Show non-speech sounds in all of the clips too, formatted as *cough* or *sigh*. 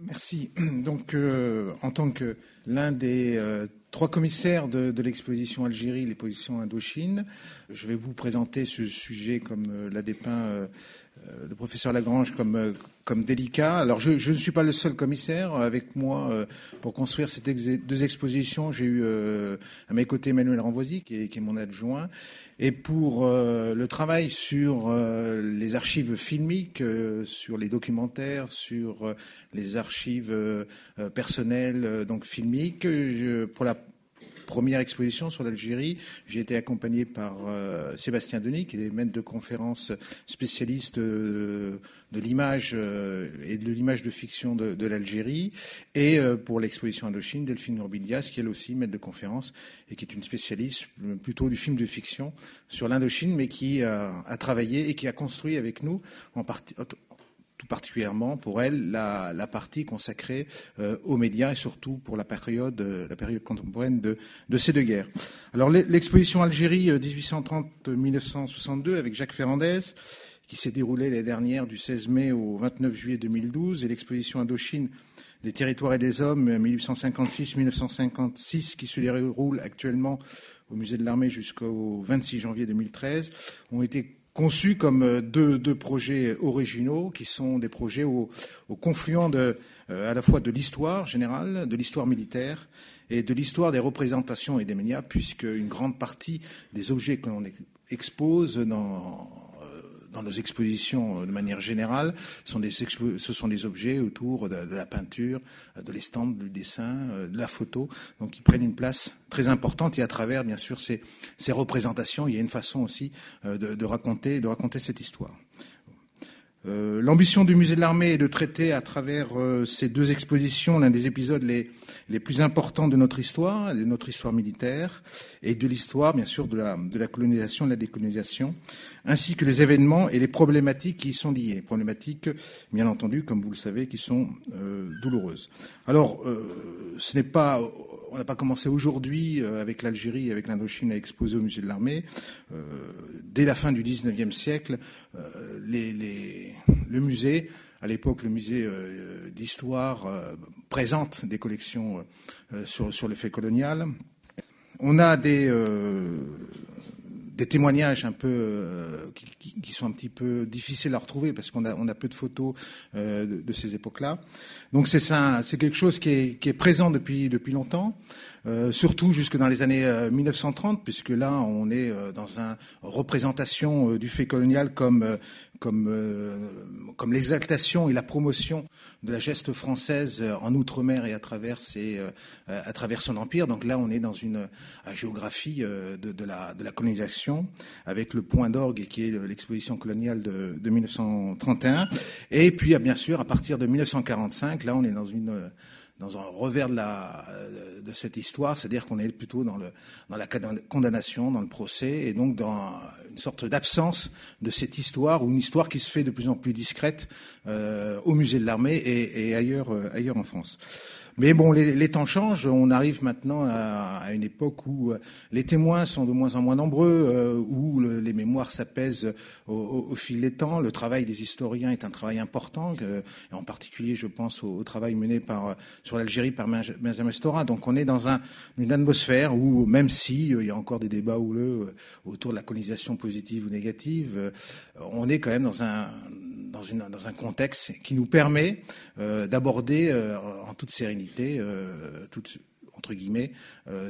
Merci. *clears throat* Donc, euh, en tant que l'un des euh, trois commissaires de, l'exposition Algérie, les positions Indochine, je vais vous présenter ce sujet, comme euh, l'a dépeint le professeur Lagrange comme, euh, comme délicat. Alors, je, je, ne suis pas le seul commissaire. Avec moi, euh, pour construire ces deux expositions, j'ai eu à mes côtés Emmanuel Renvoisy, qui est, qui est mon adjoint. Et pour le travail sur les archives filmiques, sur les documentaires, sur les archives personnelles, donc filmiques, je, pour la première exposition sur l'Algérie. J'ai été accompagné par euh, Sébastien Denis, qui est maître de conférence spécialiste euh, de l'image euh, et de l'image de fiction de, l'Algérie. Et pour l'exposition Indochine, Delphine Urbilias, qui est elle aussi maître de conférence et qui est une spécialiste plutôt du film de fiction sur l'Indochine, mais qui a travaillé et qui a construit avec nous en partie particulièrement pour elle la, partie consacrée euh, aux médias et surtout pour la période, euh, la période contemporaine de, de ces deux guerres. Alors l'exposition Algérie 1830-1962 euh, avec Jacques Ferrandez qui s'est déroulée l'année dernière du 16 mai au 29 juillet 2012 et l'exposition Indochine des territoires et des hommes 1856-1956 qui se déroule actuellement au musée de l'armée jusqu'au 26 janvier 2013 ont été conçus comme euh, deux, deux, projets originaux qui sont des projets au, au confluent de, euh, à la fois de l'histoire générale, de l'histoire militaire et de l'histoire des représentations et des médias, puisque une grande partie des objets que l'on expose dans, dans nos expositions euh, de manière générale, ce sont des objets autour de, la peinture, de l'estande, du dessin, euh, de la photo, donc qui prennent une place très importante. Et à travers, bien sûr, ces, représentations, il y a une façon aussi euh, de raconter cette histoire. Euh, L'ambition du musée de l'armée est de traiter à travers euh, ces deux expositions l'un des épisodes les, plus importants de notre histoire, de notre histoire militaire, et de l'histoire, bien sûr, de la, de la colonisation, de la décolonisation, ainsi que les événements et les problématiques qui y sont liées. Problématiques, bien entendu, comme vous le savez, qui sont euh, douloureuses. Alors, ce n'est pas, on n'a pas commencé aujourd'hui avec l'Algérie, avec l'Indochine à exposer au musée de l'armée. Dès la fin du 19e siècle, les, le musée à l'époque, le musée euh, d'histoire euh, présente des collections euh, sur, sur, le fait colonial. On a des, des témoignages un peu qui, sont un petit peu difficiles à retrouver parce qu'on a, on a peu de photos de, de, ces époques-là. Donc c'est quelque chose qui est, qui est, présent depuis depuis longtemps, euh, surtout jusque dans les années 1930, puisque là on est dans une représentation du fait colonial comme comme, euh, comme l'exaltation et la promotion de la geste française en Outre-mer et à travers, ses, euh, à travers son empire. Donc là, on est dans une géographie euh, de, de, la, de la colonisation, avec le point d'orgue qui est l'exposition coloniale de, de 1931. Et puis, bien sûr, à partir de 1945, là, on est dans une dans un revers de, cette histoire, c'est-à-dire qu'on est plutôt dans, le, dans la condamnation, dans le procès, et donc dans une sorte d'absence de cette histoire, ou une histoire qui se fait de plus en plus discrète euh, au musée de l'armée et, euh, ailleurs en France. Mais bon, les, temps changent. On arrive maintenant à, une époque où euh, les témoins sont de moins en moins nombreux, euh, où le, les mémoires s'apaisent au, fil des temps. Le travail des historiens est un travail important, et en particulier, je pense au, travail mené par, sur l'Algérie par Benjamin Stora. Donc, on est dans un, une atmosphère où, même si euh, il y a encore des débats houleux euh, autour de la colonisation positive ou négative, euh, on est quand même dans un dans, un contexte qui nous permet euh, d'aborder euh, en toute sérénité, euh, entre guillemets,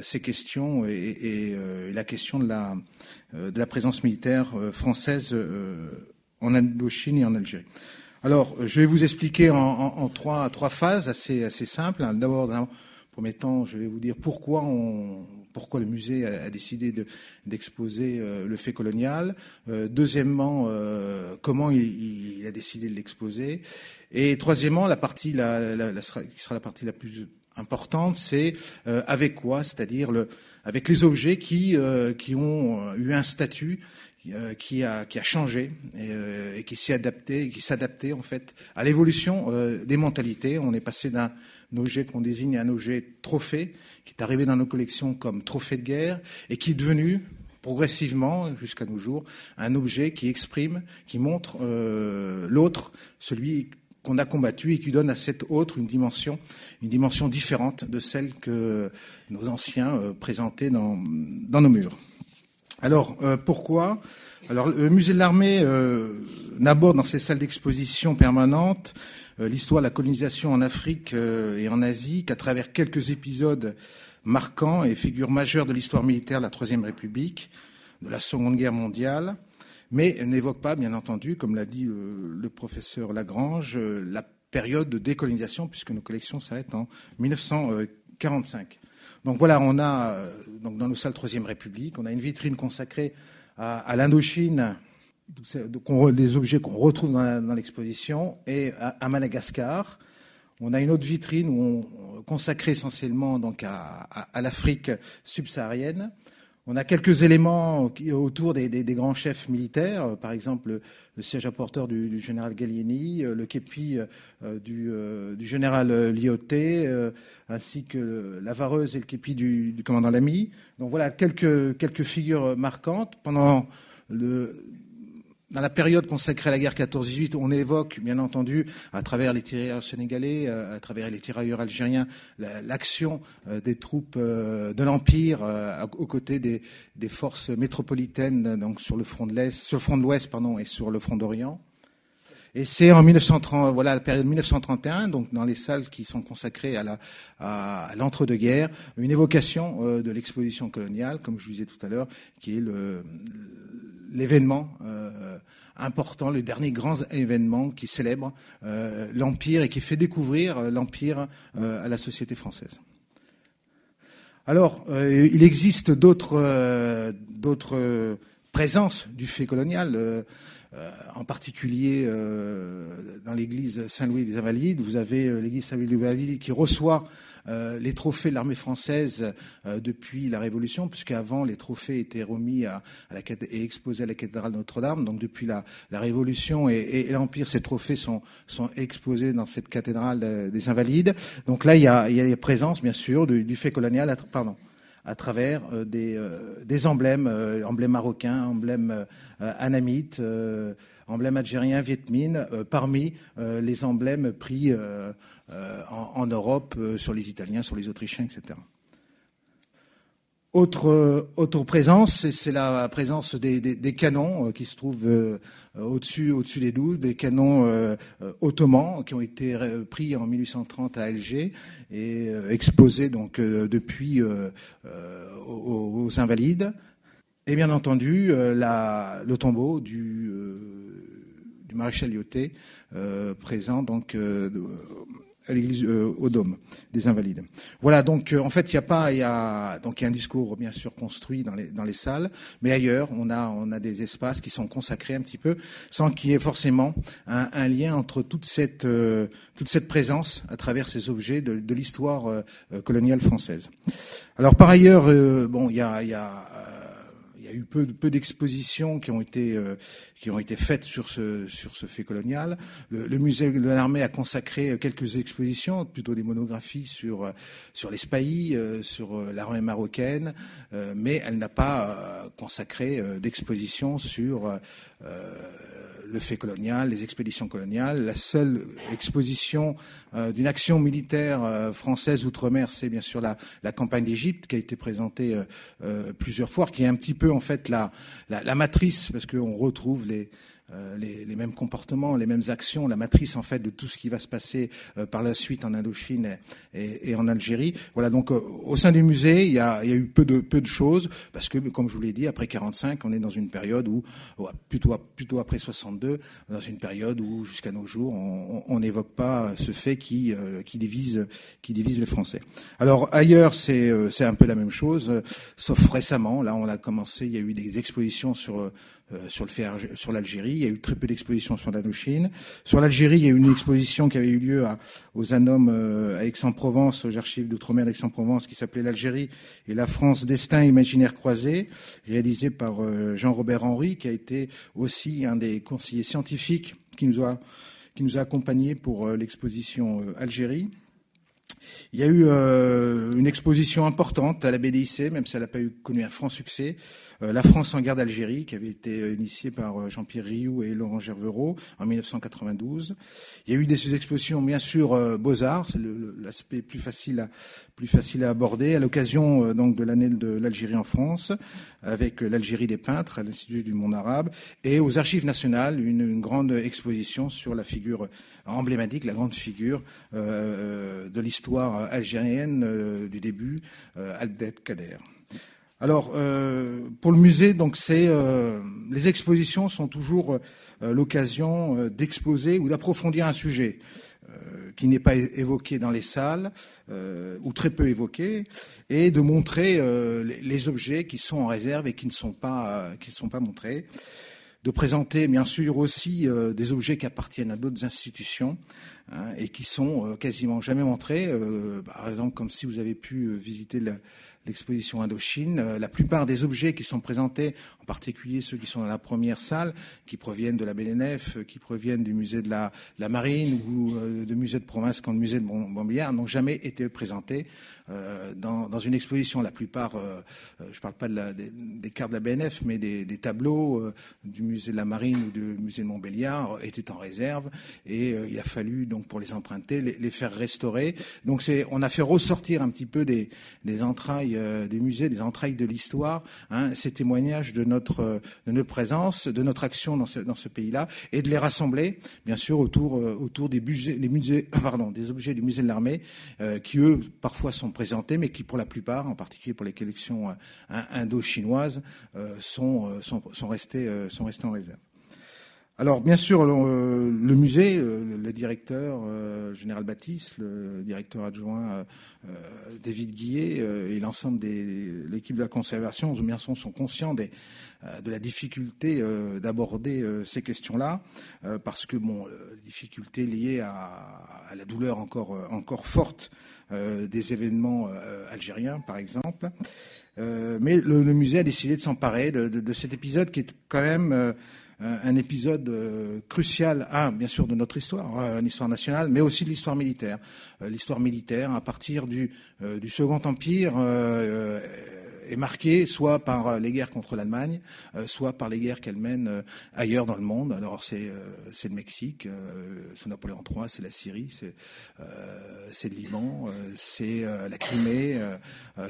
ces questions et, la question de la, présence militaire française en Indochine et en Algérie. Alors, je vais vous expliquer en, trois, phases assez, simples. D'abord, premier temps, je vais vous dire pourquoi on, pourquoi le musée a, décidé d'exposer de, euh, le fait colonial. Euh, deuxièmement, euh, comment il, a décidé de l'exposer. Et troisièmement, la partie la, qui sera la partie la plus importante, c'est avec quoi, c'est-à-dire avec les objets qui, ont eu un statut qui a, changé et, qui s'est adapté, en fait à l'évolution des mentalités. On est passé d'un objet qu'on désigne un objet trophée, qui est arrivé dans nos collections comme trophée de guerre et qui est devenu progressivement, jusqu'à nos jours, un objet qui exprime, qui montre euh, l'autre, celui qu'on a combattu et qui donne à cette autre une dimension, une dimension différente de celle que nos anciens présentaient dans, dans nos murs. Alors pourquoi? Alors le musée de l'armée n'aborde dans ses salles d'exposition permanentes l'histoire de la colonisation en Afrique et en Asie qu'à travers quelques épisodes marquants et figures majeures de l'histoire militaire de la Troisième République, de la Seconde Guerre mondiale, mais n'évoque pas, bien entendu, comme l'a dit euh, le professeur Lagrange, euh, la période de décolonisation, puisque nos collections s'arrêtent en 1945. Donc voilà, on a euh, donc dans nos salles Troisième République, on a une vitrine consacrée à, l'Indochine, des objets qu'on retrouve dans l'exposition, et à, Madagascar. On a une autre vitrine consacrée essentiellement donc à, à l'Afrique subsaharienne. On a quelques éléments autour des, grands chefs militaires, euh, par exemple le, siège apporteur du, général Gallieni, euh, le képi euh, du, général Lyoté, ainsi que la vareuse et le képi du, commandant Lamy. Donc voilà quelques, quelques figures marquantes. Pendant le, dans la période consacrée à la guerre 14-18, on évoque, bien entendu, à travers les tirailleurs sénégalais, euh, à travers les tirailleurs algériens, l'action euh, des troupes euh, de l'Empire aux côtés des, forces métropolitaines, donc sur le front de l'Ouest, et sur le front d'Orient. Et c'est en 1930, voilà la période 1931, donc dans les salles qui sont consacrées à l'entre-deux-guerres, une évocation de l'exposition coloniale, comme je vous disais tout à l'heure, qui est l'événement euh, important, le dernier grand événement qui célèbre euh, l'Empire et qui fait découvrir euh, l'Empire à la société française. Alors, il existe d'autres d'autres présences du fait colonial. En particulier dans l'église Saint-Louis des Invalides, vous avez l'église Saint-Louis des Invalides qui reçoit euh, les trophées de l'armée française euh, depuis la Révolution, puisqu'avant les trophées étaient remis à, la, et exposés à la cathédrale Notre-Dame. Donc depuis la, Révolution et, l'Empire, ces trophées sont, exposés dans cette cathédrale des Invalides. Donc là, il y a, il y a présence, bien sûr, du, fait colonial, pardon, à travers euh, des, emblèmes, emblèmes marocains, emblèmes anamites, emblèmes algériens, vietmines, parmi les emblèmes pris euh, en, Europe euh, sur les Italiens, sur les Autrichiens, etc. Autre, autre présence, c'est la présence des, canons euh, qui se trouvent au-dessus, au-dessus des douze, des canons ottomans qui ont été pris en 1830 à Alger et exposés donc depuis aux, Invalides. Et bien entendu, le tombeau du, du maréchal Lyoté présent donc à l'église euh, au Dôme des Invalides. Voilà, donc euh, en fait, il y a pas, il y a donc il y a un discours bien sûr construit dans les dans les salles, mais ailleurs, on a on a des espaces qui sont consacrés un petit peu, sans qu'il y ait forcément un, un, lien entre toute cette euh, toute cette présence à travers ces objets de, de l'histoire coloniale française. Alors par ailleurs, bon, il y a y a eu peu, d'expositions qui ont été euh, qui ont été faites sur ce sur ce fait colonial. Le, musée de l'armée a consacré quelques expositions, plutôt des monographies sur sur les euh, sur l'armée marocaine, euh, mais elle n'a pas consacré d'exposition sur le fait colonial, les expéditions coloniales. La seule exposition euh, d'une action militaire euh, française outre-mer, c'est bien sûr la, la campagne d'Égypte qui a été présentée euh, plusieurs fois, qui est un petit peu en fait la, la, la matrice, parce qu'on retrouve les, euh, les, les, mêmes comportements, les mêmes actions, la matrice en fait de tout ce qui va se passer euh, par la suite en Indochine et, et en Algérie. Voilà donc euh, au sein du musée, il y, a, y, a, eu peu de peu de choses parce que comme je vous l'ai dit, après 45, on est dans une période où plutôt plutôt après 62, dans une période où jusqu'à nos jours, on n'évoque pas ce fait qui qui divise qui divise les Français. Alors ailleurs, c'est c'est un peu la même chose, sauf récemment. Là, on a commencé, il y a eu des expositions sur euh, sur le sur l'Algérie. Il y a eu très peu d'expositions sur l'Indochine. Sur l'Algérie, il y a eu une exposition qui avait eu lieu aux Annomes euh, à Aix-en-Provence, aux archives d'outre-mer d'Aix-en-Provence, qui s'appelait l'Algérie et la France destin imaginaire croisé, réalisée par euh, Jean-Robert Henry, qui a été aussi un des conseillers scientifiques qui nous a qui nous a accompagnés pour l'exposition Algérie. Il y a eu une exposition importante à la BDIC, même si elle n'a pas connu un franc succès, euh, la France en guerre d'Algérie, qui avait été euh, initiée par euh, Jean-Pierre Rioux et Laurent Gervereau en 1992. Il y a eu des expositions, bien sûr, Beaux-Arts, c'est l'aspect plus facile à, plus facile à aborder, à l'occasion donc de l'année de l'Algérie en France, avec l'Algérie des peintres à l'Institut du monde arabe, et aux Archives nationales, une, grande exposition sur la figure emblématique, la grande figure de l'histoire algérienne du début, Abdel Kader. Alors, euh, pour le musée, donc c'est euh, les expositions sont toujours euh, l'occasion d'exposer ou d'approfondir un sujet qui n'est pas évoqué dans les salles ou très peu évoqué, et de montrer les, objets qui sont en réserve et qui ne sont pas montrés de présenter bien sûr aussi des objets qui appartiennent à d'autres institutions hein, et qui sont quasiment jamais montrés. par exemple, comme si vous avez pu visiter l'exposition Indochine. Euh, la plupart des objets qui sont présentés, en particulier ceux qui sont dans la première salle, qui proviennent de la BNF, euh, qui proviennent du musée de la, Marine ou euh, de musée de province comme le musée de Montbéliard, n'ont jamais été présentés dans, une exposition. La plupart, je ne parle pas des, cartes de la BNF, mais des, tableaux du musée de la Marine ou du musée de Montbéliard étaient en réserve et il a fallu donc pour les emprunter les, faire restaurer. Donc on a fait ressortir un petit peu des entrailles euh, des musées, des entrailles de l'histoire, hein, ces témoignages de notre, présence, de notre action dans ce, pays-là, et de les rassembler, bien sûr, autour, euh, des, des, *coughs* des objets du musée de l'armée, euh, qui eux, parfois sont présentés, mais qui, pour la plupart, en particulier pour les collections indo-chinoises, sont, sont, sont, restés, sont restés en réserve. Alors, bien sûr, le, musée, le, directeur général Baptiste, le directeur adjoint euh, David Guillet euh, et l'ensemble de l'équipe de la conservation bien sont, sont conscients des, euh, de la difficulté d'aborder ces questions-là, parce que bon, difficulté liée à, la douleur encore, encore forte des événements algériens, par exemple. mais le, musée a décidé de s'emparer de, cet épisode qui est quand même euh, un épisode euh, crucial, bien sûr, de notre histoire, euh, une histoire nationale, mais aussi de l'histoire militaire. L'histoire militaire, à partir du Second Empire, est marquée soit par les guerres contre l'Allemagne, soit par les guerres qu'elle mène ailleurs dans le monde. Alors c'est le Mexique, c'est Napoléon III, c'est la Syrie, c'est le Liban, c'est la Crimée,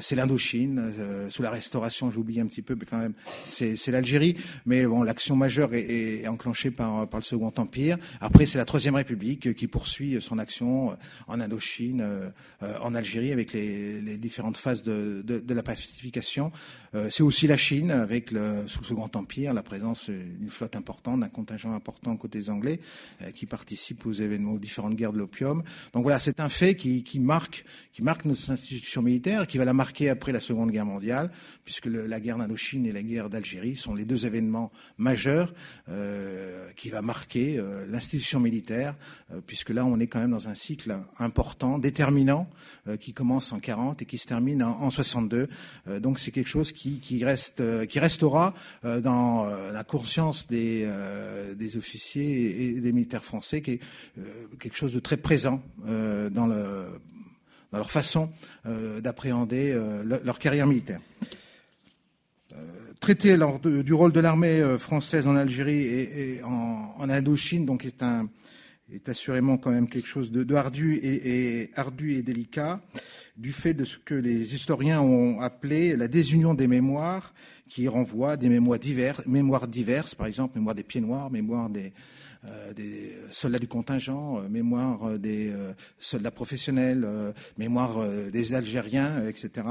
c'est l'Indochine. sous la Restauration, j'ai oublié un petit peu, mais quand même c'est l'Algérie. Mais bon, l'action majeure est, enclenchée par par le Second Empire. Après, c'est la Troisième République qui poursuit son action en Indochine, en Algérie, avec les, les différentes phases de, de la pacification euh, c'est aussi la Chine, avec le, sous le Second Empire, la présence d'une flotte importante, d'un contingent important côté anglais, euh, qui participe aux événements, aux différentes guerres de l'opium. Donc voilà, c'est un fait qui, marque, qui marque notre institution militaire, qui va la marquer après la Seconde Guerre mondiale, puisque la guerre d'Indochine et la guerre d'Algérie sont les deux événements majeurs euh, qui va marquer euh, l'institution militaire, puisque là, on est quand même dans un cycle important, déterminant, qui commence en 40 et qui se termine en, en 62. donc donc c'est quelque chose qui, reste, euh, qui restera euh, dans euh, la conscience des, des officiers et des militaires français, qui est quelque chose de très présent dans, le, dans leur façon d'appréhender leur carrière militaire. Traité lors du rôle de l'armée française en Algérie et, en, Indochine, donc est un est assurément quand même quelque chose de, ardu et, ardu et délicat du fait de ce que les historiens ont appelé la désunion des mémoires, qui renvoie des mémoires diverses, mémoires diverses, par exemple mémoire des pieds noirs, mémoire des, des soldats du contingent, euh, mémoire euh, des soldats professionnels, mémoire des Algériens, etc.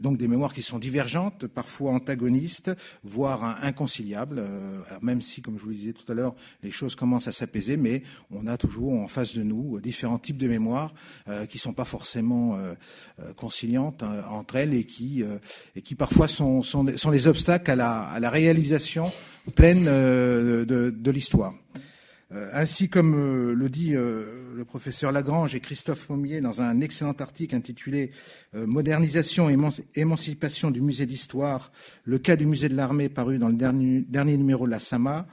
donc des mémoires qui sont divergentes, parfois antagonistes, voire inconciliables, même si, comme je vous le disais tout à l'heure, les choses commencent à s'apaiser, mais on a toujours en face de nous différents types de mémoires qui ne sont pas forcément conciliantes hein, entre elles et qui, et qui parfois sont, sont, sont des obstacles à la, à la réalisation pleine de, de l'histoire. Euh, ainsi comme euh, le dit euh, le professeur Lagrange et Christophe Momier dans un excellent article intitulé Modernisation et émancipation du musée d'histoire, le cas du musée de l'armée paru dans le dernier, dernier numéro de la SAMA,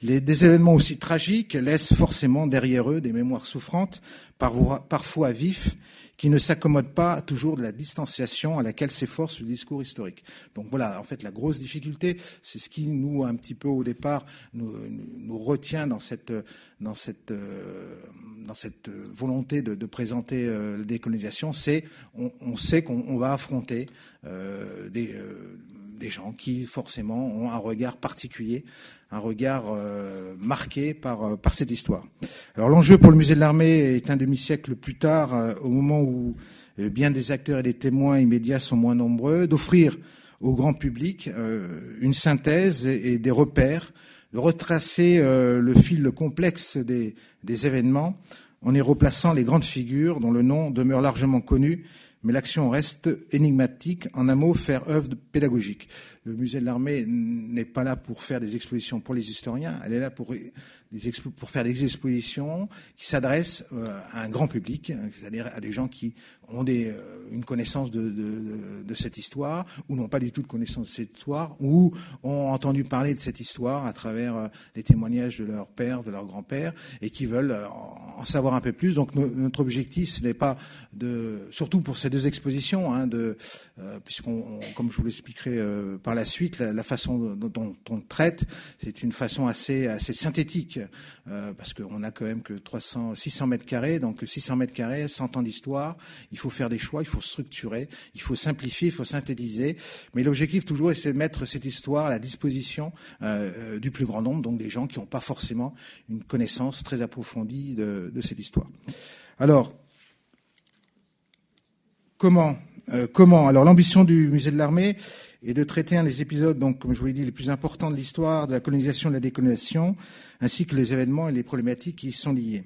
Les, des événements aussi tragiques laissent forcément derrière eux des mémoires souffrantes, parfois vifs, qui ne s'accommodent pas toujours de la distanciation à laquelle s'efforce le discours historique. Donc voilà, en fait, la grosse difficulté, c'est ce qui nous, un petit peu au départ, nous, retient dans cette, dans cette, volonté de, présenter la décolonisation, c'est on, sait qu'on va affronter euh, des, euh, des gens qui forcément ont un regard particulier un regard euh, marqué par, euh, par cette histoire. Alors l'enjeu pour le musée de l'armée est un demi-siècle plus tard, euh, au moment où bien des acteurs et des témoins immédiats sont moins nombreux, d'offrir au grand public une synthèse et, des repères, de retracer le fil complexe des, des événements en y replaçant les grandes figures dont le nom demeure largement connu mais l'action reste énigmatique. En un mot, faire œuvre pédagogique. Le musée de l'armée n'est pas là pour faire des expositions pour les historiens, elle est là pour faire des expositions qui s'adressent euh, à un grand public, c'est-à-dire à des gens qui ont euh, une connaissance de, cette histoire ou n'ont pas du tout de connaissance de cette histoire ou ont entendu parler de cette histoire à travers euh, les témoignages de leur père, de leur grand-père et qui veulent en savoir un peu plus. Donc notre objectif, ce n'est pas de, surtout pour ces deux expositions, hein, de, puisqu'on, comme je vous l'expliquerai par la suite, la, la façon dont, on traite, c'est une façon assez, assez synthétique euh, parce qu'on a quand même que 300, 600 mètres carrés, donc 600 mètres carrés, 100 ans d'histoire. Il faut faire des choix, il faut structurer, il faut simplifier, il faut synthétiser. Mais l'objectif toujours, c'est de mettre cette histoire à la disposition euh, euh, du plus grand nombre, donc des gens qui n'ont pas forcément une connaissance très approfondie de, de cette histoire. Alors, comment Comment Alors, l'ambition du musée de l'armée et de traiter un des épisodes, donc, comme je vous l'ai dit, les plus importants de l'histoire de la colonisation et de la décolonisation, ainsi que les événements et les problématiques qui y sont liés.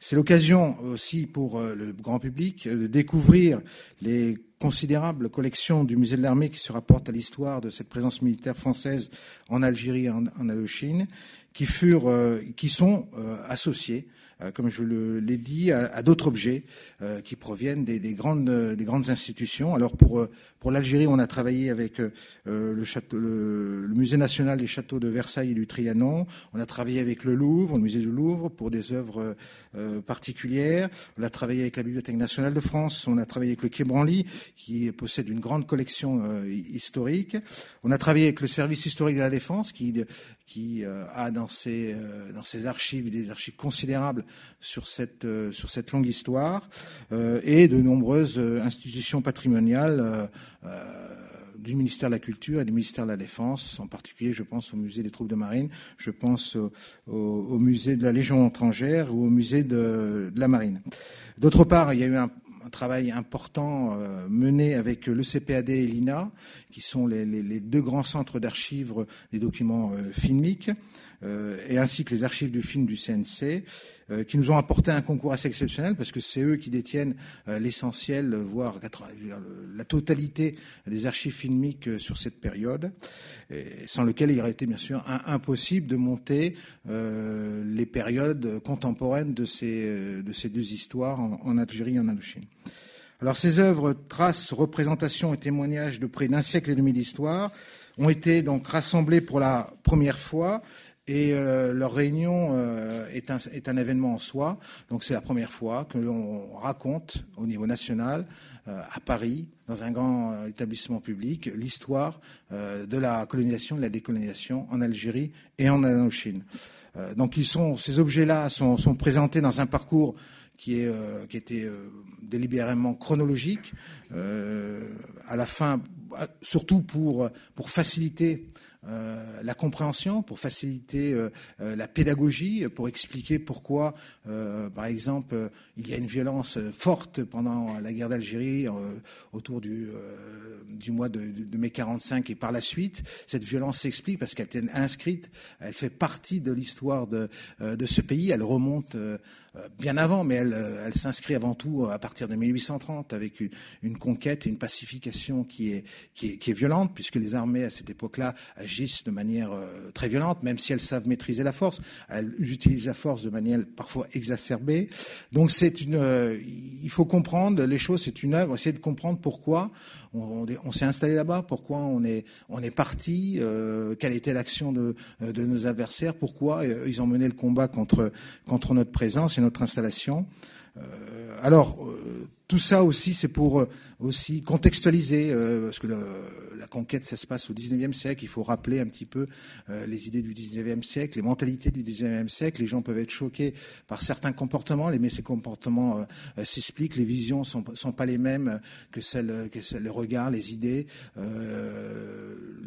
C'est l'occasion aussi pour euh, le grand public euh, de découvrir les considérables collections du musée de l'armée qui se rapportent à l'histoire de cette présence militaire française en Algérie et en, Indochine, qui furent, euh, qui sont associées comme je l'ai dit, à, à d'autres objets euh, qui proviennent des, des, grandes, des grandes institutions. Alors pour, euh, pour l'Algérie, on a travaillé avec le, château, le, le, musée national des châteaux de Versailles et du Trianon. On a travaillé avec le Louvre, le musée du Louvre, pour des œuvres particulières. On a travaillé avec la Bibliothèque nationale de France. On a travaillé avec le Quai Branly, qui possède une grande collection historique. On a travaillé avec le service historique de la défense, qui, qui a dans ses, dans ses archives des archives considérables sur cette, euh, sur cette longue histoire euh, et de nombreuses euh, institutions patrimoniales du ministère de la Culture et du ministère de la Défense, en particulier, je pense au musée des troupes de marine, je pense au, au, musée de la Légion étrangère ou au musée de, de la marine. D'autre part, il y a eu un, un travail important euh, mené avec le CPAD et l'INA, qui sont les, deux grands centres d'archives des documents euh, filmiques, et ainsi que les archives du film du CNC, euh, qui nous ont apporté un concours assez exceptionnel, parce que c'est eux qui détiennent euh, l'essentiel, voire la totalité des archives filmiques sur cette période, sans lequel il aurait été bien sûr impossible de monter les périodes contemporaines de ces, de ces deux histoires en, en Algérie et en Indochine. Alors ces œuvres, traces, représentations et témoignages de près d'un siècle et demi d'histoire ont été donc rassemblées pour la première fois et euh, leur réunion euh, est, un, événement en soi. Donc c'est la première fois que l'on raconte au niveau national, euh, à Paris, dans un grand établissement public, l'histoire de la colonisation, de la décolonisation en Algérie et en Indochine. Donc ces objets-là sont, présentés dans un parcours qui, est, qui était délibérément chronologique, à la fin, surtout pour faciliter euh, la compréhension, pour faciliter euh, euh, la pédagogie, pour expliquer pourquoi, par exemple, il y a une violence forte pendant la guerre d'Algérie autour du, mois de, mai 45 et par la suite. Cette violence s'explique parce qu'elle est inscrite, elle fait partie de l'histoire de ce pays, elle remonte bien avant, mais elle, elle s'inscrit avant tout à partir de 1830 avec une, conquête et une pacification qui est, violente, puisque les armées à cette époque-là agissent de manière très violente, même si elles savent maîtriser la force. Elles utilisent la force de manière parfois exacerbée. Donc il faut comprendre les choses. C'est une œuvre. Essayer de comprendre pourquoi on, s'est installé là-bas, pourquoi on est, parti, quelle était l'action de, nos adversaires, pourquoi ils ont mené le combat contre notre présence et notre installation. alors tout ça aussi, c'est pour euh, aussi contextualiser, euh, parce que la conquête, ça se passe au XIXe siècle. Il faut rappeler un petit peu euh, les idées du XIXe siècle, les mentalités du XIXe siècle. Les gens peuvent être choqués par certains comportements, mais ces comportements s'expliquent. Les visions sont, sont pas les mêmes que celles, que celles, les regards, les idées.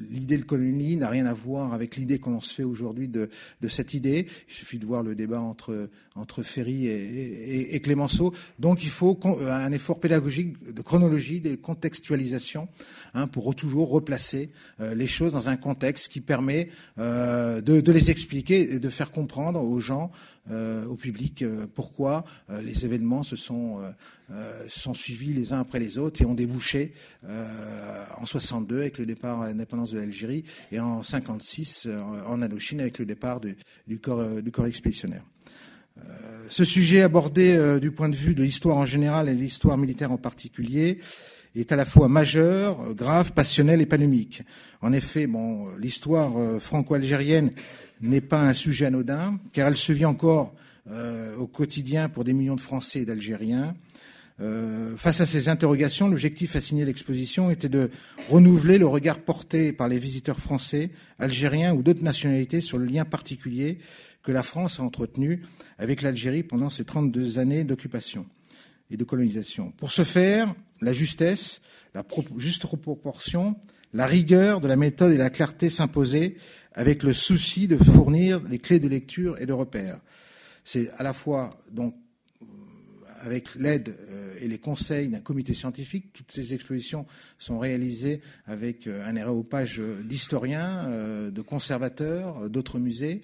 l'idée de colonie n'a rien à voir avec l'idée qu'on se fait aujourd'hui de, cette idée. Il suffit de voir le débat entre entre Ferry et, Clémenceau. Donc, il faut un effort pédagogique de chronologie, de contextualisation, hein, pour toujours replacer euh, les choses dans un contexte qui permet euh, de, les expliquer et de faire comprendre aux gens, euh, au public, pourquoi les événements se sont, suivis les uns après les autres et ont débouché en 62 avec le départ à l'indépendance de l'Algérie et en 56 en Indochine avec le départ du corps, du corps expéditionnaire. Euh, ce sujet abordé euh, du point de vue de l'histoire en général et de l'histoire militaire en particulier est à la fois majeur, grave, passionnel et panomique. En effet, bon, l'histoire euh, franco-algérienne n'est pas un sujet anodin, car elle se vit encore au quotidien pour des millions de Français et d'Algériens. face à ces interrogations, l'objectif assigné à l'exposition était de renouveler le regard porté par les visiteurs français, algériens ou d'autres nationalités sur le lien particulier que la France a entretenu avec l'Algérie pendant ces 32 années d'occupation et de colonisation. Pour ce faire, la justesse, la juste proportion, la rigueur de la méthode et la clarté s'imposaient avec le souci de fournir les clés de lecture et de repère. C'est à la fois donc euh, avec l'aide euh, et les conseils d'un comité scientifique. Toutes ces expositions sont réalisées avec euh, un aréopage d'historiens, de conservateurs, d'autres musées,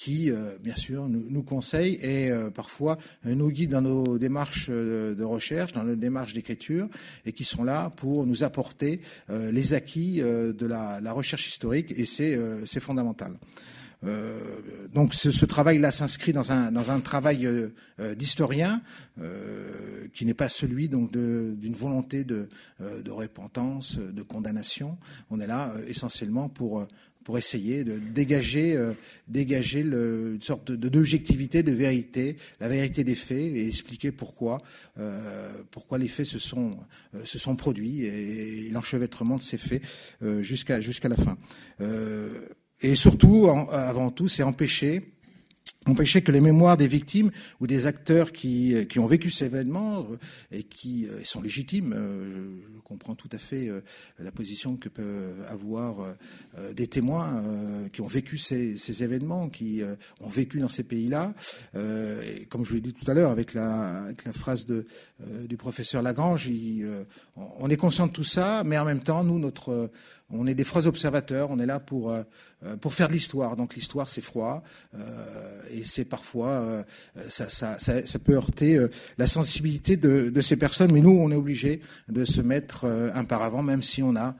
qui, euh, bien sûr, nous, nous conseillent et euh, parfois nous guident dans nos démarches de recherche, dans nos démarches d'écriture, et qui sont là pour nous apporter euh, les acquis de la, recherche historique, et c'est fondamental. Euh, donc ce, travail-là s'inscrit dans un, dans un travail euh, d'historien euh, qui n'est pas celui donc d'une volonté de, de repentance, de condamnation. On est là essentiellement pour pour essayer de dégager, euh, une sorte d'objectivité, de, vérité, la vérité des faits et expliquer pourquoi, euh, les faits se sont, euh, produits et, l'enchevêtrement de ces faits jusqu'à la fin. Et surtout, avant tout, c'est empêcher empêcher que les mémoires des victimes ou des acteurs qui, qui ont vécu ces événements euh, et qui euh, sont légitimes, euh, je comprends tout à fait la position que peuvent avoir des témoins qui ont vécu ces, ces événements, qui ont vécu dans ces pays-là. Et comme je l'ai dit tout à l'heure avec la, avec la phrase de, du professeur Lagrange, il, on est conscient de tout ça, mais en même temps, nous, notre on est des froids observateurs, on est là pour, euh, pour faire de l'histoire. Donc l'histoire, c'est froid, euh, et c'est parfois, euh, ça, ça, ça, ça, peut heurter euh, la sensibilité de, de, ces personnes, mais nous, on est obligé de se mettre euh, un paravent, même si on a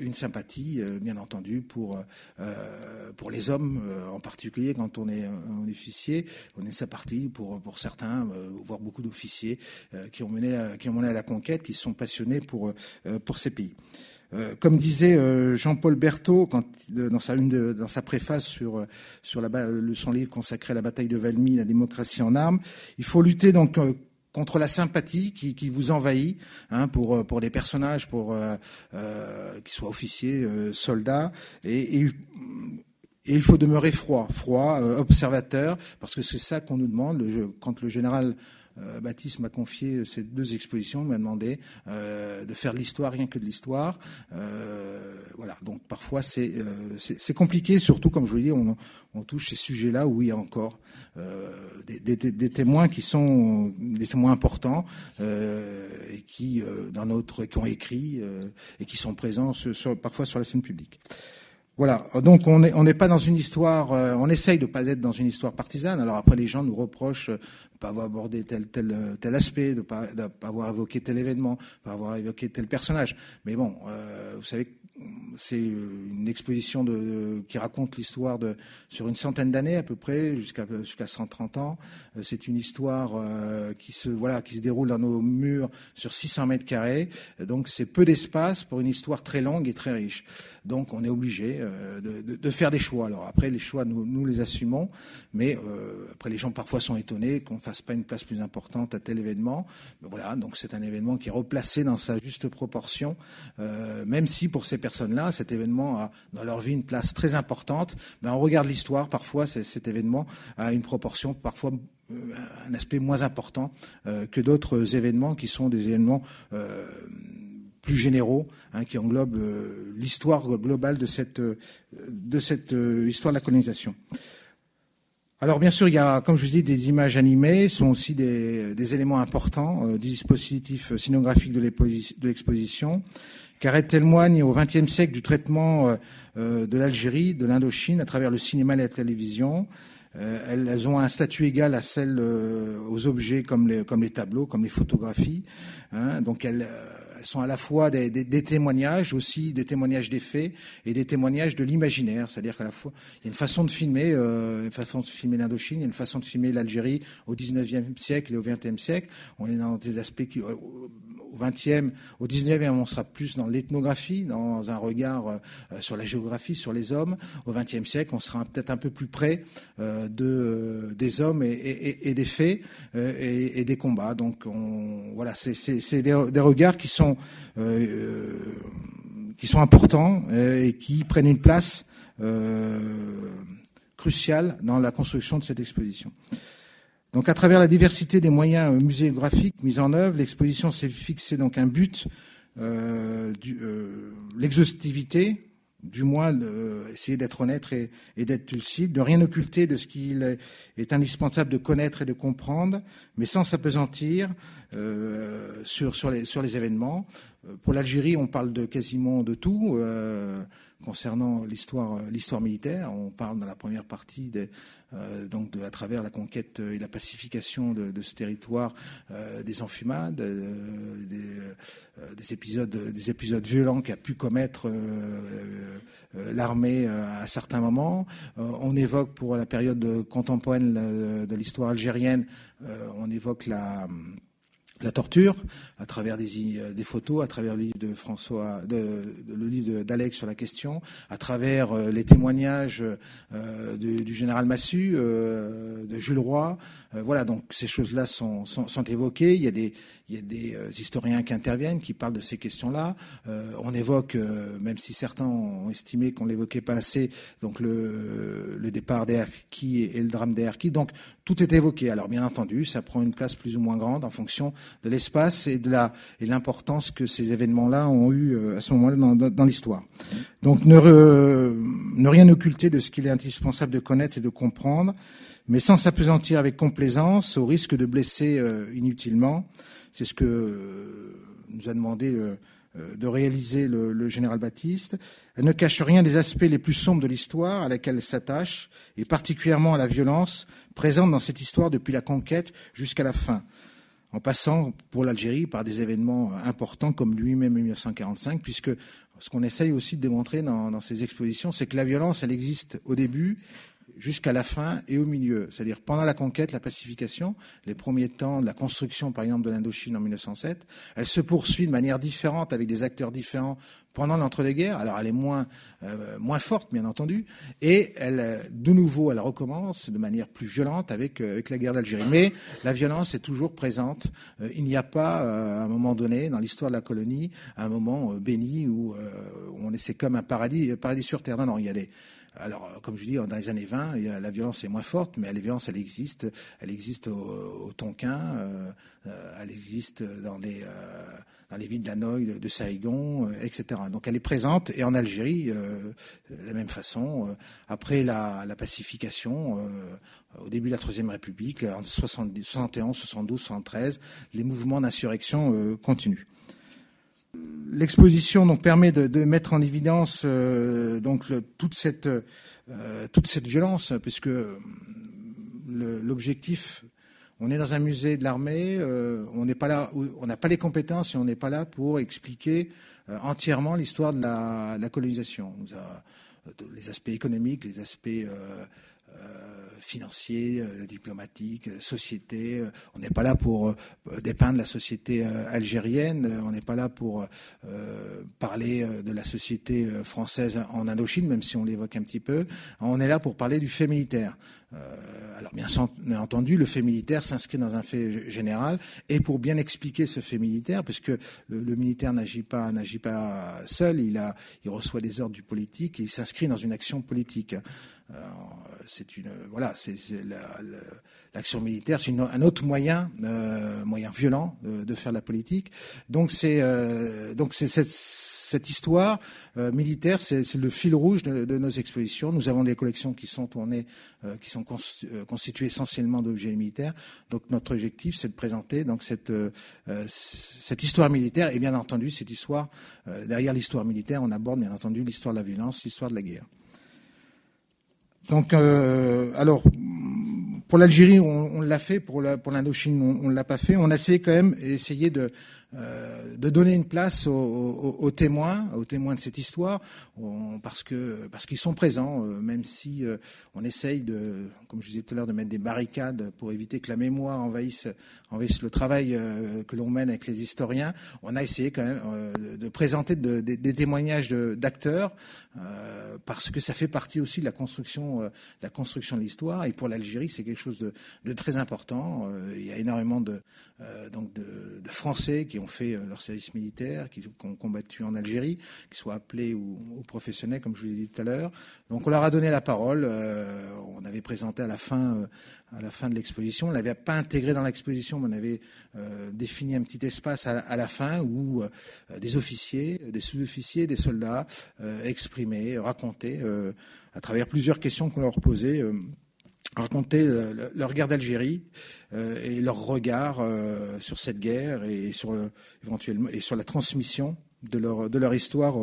une sympathie, bien entendu, pour, pour les hommes, en particulier quand on est un officier. On est sa partie pour, pour certains, voire beaucoup d'officiers qui, ont mené qui ont mené à la conquête, qui sont passionnés pour, pour ces pays. Euh, comme disait euh, Jean-Paul Berthaud quand, dans, sa, préface sur, euh, son livre consacré à la bataille de Valmy, la démocratie en armes, il faut lutter donc contre la sympathie qui, vous envahit hein, pour pour des personnages, pour euh, euh, qu'ils soient officiers, euh, soldats, et, il faut demeurer froid, froid, observateur, parce que c'est ça qu'on nous demande. Quand le général euh, Baptiste m'a confié ces deux expositions, m'a demandé euh, de faire de l'histoire, rien que de l'histoire. Euh, voilà, donc parfois c'est c'est compliqué, surtout comme je vous dis, on, on touche ces sujets-là où il y a encore des, témoins qui sont des témoins importants et qui dans notre qui ont écrit et qui sont présents parfois sur la scène publique. Voilà, donc on n'est on pas dans une histoire, euh, on essaye de pas être dans une histoire partisane. Alors après, les gens nous reprochent de pas avoir abordé tel tel tel aspect, de pas de pas avoir évoqué tel événement, de pas avoir évoqué tel personnage. Mais bon, euh, vous savez, c'est une exposition qui raconte l'histoire sur une centaine d'années à peu près, jusqu'à jusqu'à 130 ans. Euh, c'est une histoire euh, qui se voilà qui se déroule dans nos murs sur 600 mètres carrés. Donc c'est peu d'espace pour une histoire très longue et très riche. Donc on est obligé euh, de, faire des choix. Alors après les choix nous, les assumons, mais après les gens parfois sont étonnés qu'on fasse pas une place plus importante à tel événement. Voilà donc c'est un événement qui est replacé dans sa juste proportion, même si pour ces personnes-là cet événement a dans leur vie une place très importante. Mais on regarde l'histoire, parfois cet événement a une proportion, parfois euh, un aspect moins important euh, que d'autres événements qui sont des événements euh, plus généraux, hein, qui englobent l'histoire globale de cette, de cette histoire de la colonisation. Alors bien sûr, il y a, comme je vous dis, des images animées, sont aussi des, des éléments importants du dispositif scénographique de l'exposition car elles témoignent au XXe siècle du traitement euh, euh, de l'Algérie, de l'Indochine, à travers le cinéma et la télévision. Euh, elles ont un statut égal à celle aux objets comme les, comme les tableaux, comme les photographies. Hein. donc elles, elles sont à la fois des, des, des, témoignages, aussi des témoignages des faits et des témoignages de l'imaginaire. C'est-à-dire qu'à la fois, il y a une façon de filmer, euh, une façon de filmer l'Indochine, il y a une façon de filmer l'Algérie au 19e siècle et au 20e siècle. On est dans des aspects qui, 20e, au 19e, on sera plus dans l'ethnographie, dans un regard euh, sur la géographie, sur les hommes. Au 20e siècle, on sera peut-être un peu plus près euh, de, euh, des hommes et, des faits et, des combats. Donc, on, voilà, c'est des, regards qui sont importants et qui prennent une place cruciale dans la construction de cette exposition. Donc, à travers la diversité des moyens euh, muséographiques mis en œuvre, l'exposition s'est fixée donc un but, euh, euh, l'exhaustivité, du moins essayer d'être honnête et, d'être lucide, de rien occulter de ce qu'il est, indispensable de connaître et de comprendre, mais sans s'apesantir sur, les, événements. Pour l'Algérie, on parle de quasiment de tout. Concernant l'histoire militaire, on parle dans la première partie des, donc de, à travers la conquête et la pacification de, ce territoire, euh, des enfumades, euh, des, euh, des, épisodes, des épisodes violents qu'a pu commettre euh, l'armée à certains moments. on évoque pour la période contemporaine de l'histoire algérienne, on évoque la la torture à travers des, euh, des, photos, à travers le livre de François, le livre d'Alex sur la question, à travers euh, les témoignages euh, du, général Massu, de Jules Roy. Voilà, donc ces choses-là sont, sont, évoquées. Il y a des, il y a des historiens qui interviennent, qui parlent de ces questions-là. on évoque, même si certains ont estimé qu'on l'évoquait pas assez, donc le, départ des et le drame des. Donc tout est évoqué. Alors bien entendu, ça prend une place plus ou moins grande en fonction de l'espace et de la et l'importance que ces événements-là ont eu euh, à ce moment-là dans, l'histoire. Donc ne, rien occulter de ce qu'il est indispensable de connaître et de comprendre, mais sans s'apesantir avec complaisance au risque de blesser euh, inutilement. C'est ce que euh, nous a demandé de réaliser le, le, général Baptiste. Elle ne cache rien des aspects les plus sombres de l'histoire à laquelle elle s'attache, et particulièrement à la violence présente dans cette histoire depuis la conquête jusqu'à la fin en passant pour l'Algérie par des événements importants comme lui-même en 1945, puisque ce qu'on essaye aussi de démontrer dans, dans ces expositions, c'est que la violence, elle existe au début jusqu'à la fin et au milieu, c'est-à-dire pendant la conquête, la pacification, les premiers temps de la construction, par exemple, de l'Indochine en 1907, elle se poursuit de manière différente avec des acteurs différents pendant l'entre-deux-guerres. Alors elle est moins euh, moins forte, bien entendu, et elle de nouveau elle recommence de manière plus violente avec euh, avec la guerre d'Algérie. Mais la violence est toujours présente. Euh, il n'y a pas euh, à un moment donné dans l'histoire de la colonie un moment euh, béni où, où on est c'est comme un paradis paradis sur terre. Non, non, alors, comme je dis, dans les années 20, la violence est moins forte, mais la violence, elle existe. Elle existe au, Tonkin, euh, elle existe dans les, euh, villes d'Hanoï, de, de euh, etc. Donc, elle est présente. Et en Algérie, euh, de la même façon. Euh, après la, pacification, euh, au début de la Troisième République, en 70, 71, 72, 73, les mouvements d'insurrection continuent. L'exposition permet de, mettre en évidence euh, donc le, toute cette euh, toute cette violence puisque l'objectif on est dans un musée de l'armée, on n'est pas là, on n'a pas les compétences et on n'est pas là pour expliquer entièrement l'histoire de la colonisation. les aspects économiques, les aspects financiers, euh, diplomatiques, euh, société. Euh, on n'est pas là pour dépeindre la société algérienne, on n'est pas là pour parler de la société française en Indochine, même si on l'évoque un petit peu. On est là pour parler du fait militaire. Alors bien, entendu, le fait militaire s'inscrit dans un fait général, et pour bien expliquer ce fait militaire, puisque le, le militaire n'agit pas, n'agit pas seul, il, reçoit des ordres du politique, et il s'inscrit dans une action politique. Euh, c'est une voilà, c'est l'action militaire, c'est un autre moyen, euh, moyen violent de, faire de la politique. Donc c'est euh, donc c'est cette, cette histoire militaire, c'est le fil rouge de, nos expositions. Nous avons des collections qui sont tournées, qui sont constituées essentiellement d'objets militaires. Donc notre objectif, c'est de présenter donc cette cette histoire militaire et bien entendu cette histoire derrière l'histoire militaire, on aborde bien entendu l'histoire de la violence, l'histoire de la guerre. Donc, euh, alors, pour l'Algérie, on, l'a fait, pour l'Indochine, on ne l'a pas fait. On a essayé quand même essayer de, euh, de donner une place aux, témoins, aux témoins de cette histoire, parce que parce qu'ils sont présents, euh, même si euh, on essaye de, comme je disais tout à l'heure, de mettre des barricades pour éviter que la mémoire envahisse, envahisse le travail que l'on mène avec les historiens. On a essayé quand même de présenter des témoignages d'acteurs, parce que ça fait partie aussi de la construction, la construction de l'histoire. Et pour l'Algérie, c'est quelque chose de, de, très important. il y a énormément de donc de, de Français qui ont fait euh, leur service militaire, qui, ont combattu en Algérie, qui soient appelés ou, professionnels, comme je vous l'ai dit tout à l'heure. Donc on leur a donné la parole. Euh, on avait présenté à la fin, euh, à la fin de l'exposition. On l'avait pas intégré dans l'exposition, mais on avait défini un petit espace à, la fin où des officiers, des sous-officiers, des soldats exprimaient, racontaient à travers plusieurs questions qu'on leur posait raconter euh, leur guerre d'Algérie euh, et leur regard euh, sur cette guerre et sur éventuellement et sur la transmission de leur histoire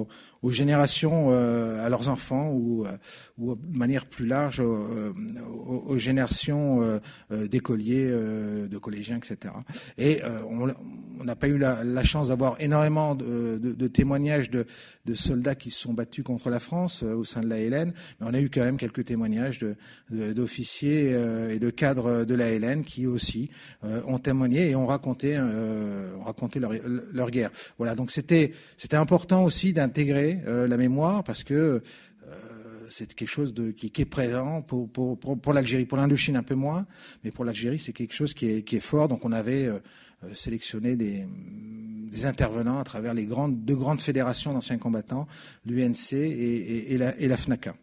générations, euh, à leurs enfants ou, euh, ou de manière plus large aux, générations euh, d'écoliers, de collégiens, etc. Et on n'a pas eu la, chance d'avoir énormément de, de, témoignages de, de, soldats qui se sont battus contre la France au sein de la Hélène, mais on a eu quand même quelques témoignages d'officiers et de cadres de la Hélène qui aussi ont témoigné et ont raconté, ont raconté leur, leur guerre. Voilà, donc c'était important aussi d'intégrer euh, la mémoire parce que euh, c'est quelque chose qui, est présent pour, l'Algérie. Pour l'Indochine, un peu moins, mais pour l'Algérie, c'est quelque chose qui est, fort. Donc on avait euh, sélectionné des, intervenants à travers les grandes, deux grandes fédérations d'anciens combattants, l'UNC et, la, et, FNACA.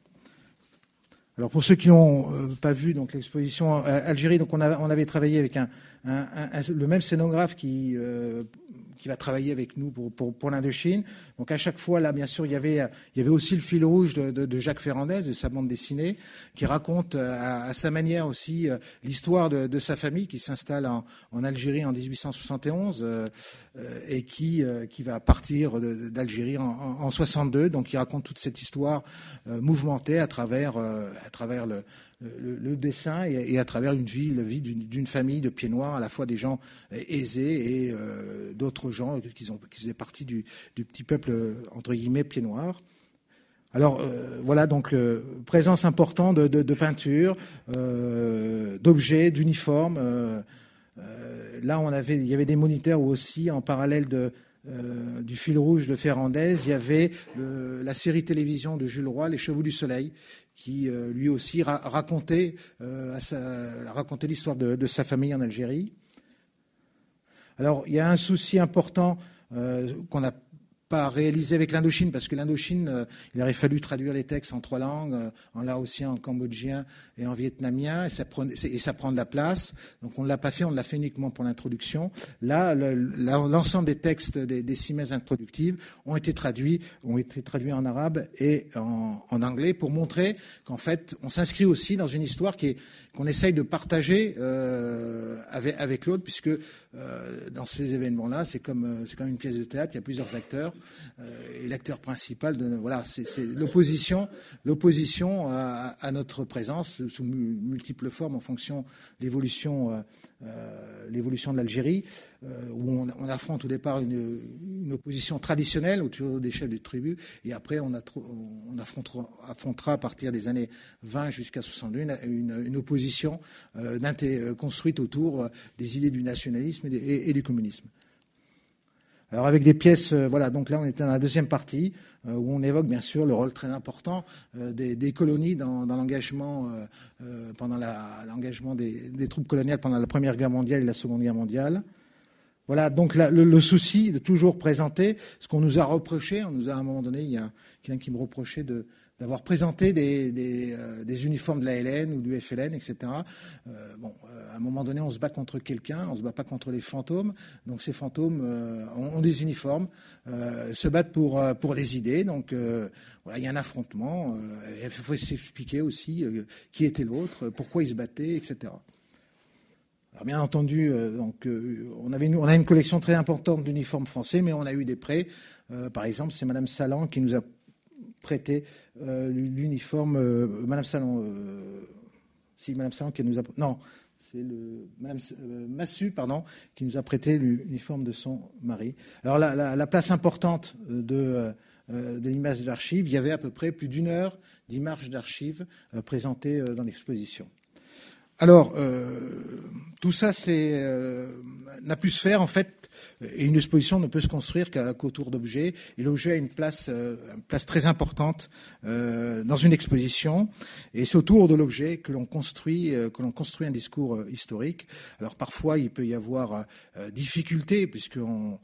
Alors pour ceux qui n'ont pas vu donc l'exposition Algérie, donc on, avait travaillé avec le même scénographe qui qui va travailler avec nous pour, pour, pour l'Indochine. Donc à chaque fois, là, bien sûr, il y avait, il y avait aussi le fil rouge de, de, de Jacques Ferrandez, de sa bande dessinée, qui raconte euh, à, à sa manière aussi euh, l'histoire de, de, sa famille qui s'installe en, en, Algérie en 1871 euh, et qui, qui va partir d'Algérie en, en, en, 62. Donc il raconte toute cette histoire mouvementée à travers, à travers le, le, dessin et, à travers une vie, la vie d'une famille de pieds noirs, à la fois des gens aisés et euh, d'autres gens qui, faisaient partie du, petit peuple, entre guillemets, pieds noirs. Alors euh, voilà donc euh, présence importante de, de, de peinture, d'objets, d'uniformes. là, on avait, il y avait des moniteurs aussi en parallèle du fil rouge de Ferrandez, il y avait la série télévision de Jules Roy, Les Chevaux du Soleil, qui euh, lui aussi racontait, euh, l'histoire de, sa famille en Algérie. Alors, il y a un souci important euh, qu'on a pas réalisé avec l'Indochine, parce que l'Indochine, euh, il aurait fallu traduire les textes en trois langues, euh, en laotien, en cambodgien et en vietnamien, et ça, prend, et ça prend de la place. Donc on ne l'a pas fait, on l'a fait uniquement pour l'introduction. Là, l'ensemble des textes des, des simèses introductives ont été traduits, ont été traduits en arabe et en, en anglais pour montrer qu'en fait, on s'inscrit aussi dans une histoire qui est qu'on essaye de partager euh, avec, avec l'autre, puisque euh, dans ces événements-là, c'est comme, c'est comme une pièce de théâtre, il y a plusieurs acteurs. Est l'acteur principal de voilà, c'est l'opposition, l'opposition à, notre présence sous multiples formes en fonction de l'évolution euh, l'évolution de l'Algérie, euh, où on, on, affronte au départ une, opposition traditionnelle autour des chefs de tribus, et après on, affrontera, à partir des années 20 jusqu'à 62 une, opposition euh, euh, construite autour des idées du nationalisme et, et, et du communisme. Alors avec des pièces, euh, voilà, donc là on était dans la deuxième partie euh, où on évoque bien sûr le rôle très important euh, des, colonies dans, dans l'engagement pendant l'engagement des, des, troupes coloniales pendant la Première Guerre mondiale et la Seconde Guerre mondiale. Voilà, donc la, le, le, souci de toujours présenter ce qu'on nous a reproché. On nous a à un moment donné, il y a quelqu'un qui me reprochait de, d'avoir présenté des, des, euh, uniformes de la LN ou du FLN, etc. Euh, bon, euh, à un moment donné, on se bat contre quelqu'un, on se bat pas contre les fantômes. Donc ces fantômes ont, des uniformes, se battent pour pour des idées. Donc voilà, il y a un affrontement. il faut s'expliquer aussi qui était l'autre, pourquoi ils se battaient, etc. Alors bien entendu, donc on avait on a une collection très importante d'uniformes français, mais on a eu des prêts. par exemple, c'est Madame Salan qui nous a prêté euh, l'uniforme. Euh, Madame Salon, euh, si Madame Salon qui nous a. Non, c'est le Madame Massu, pardon, qui nous a prêté l'uniforme de son mari. Alors la, la, la place importante de de l'image d'archives, il y avait à peu près plus d'une heure d'images d'archives présentées dans l'exposition. Alors, euh, tout ça euh, n'a pu se faire en fait, et une exposition ne peut se construire qu'autour d'objets. Et l'objet a une place, euh, une place très importante dans une exposition, et c'est autour de l'objet que l'on construit, que l'on construit un discours historique. Alors parfois, il peut y avoir difficulté puisqu'on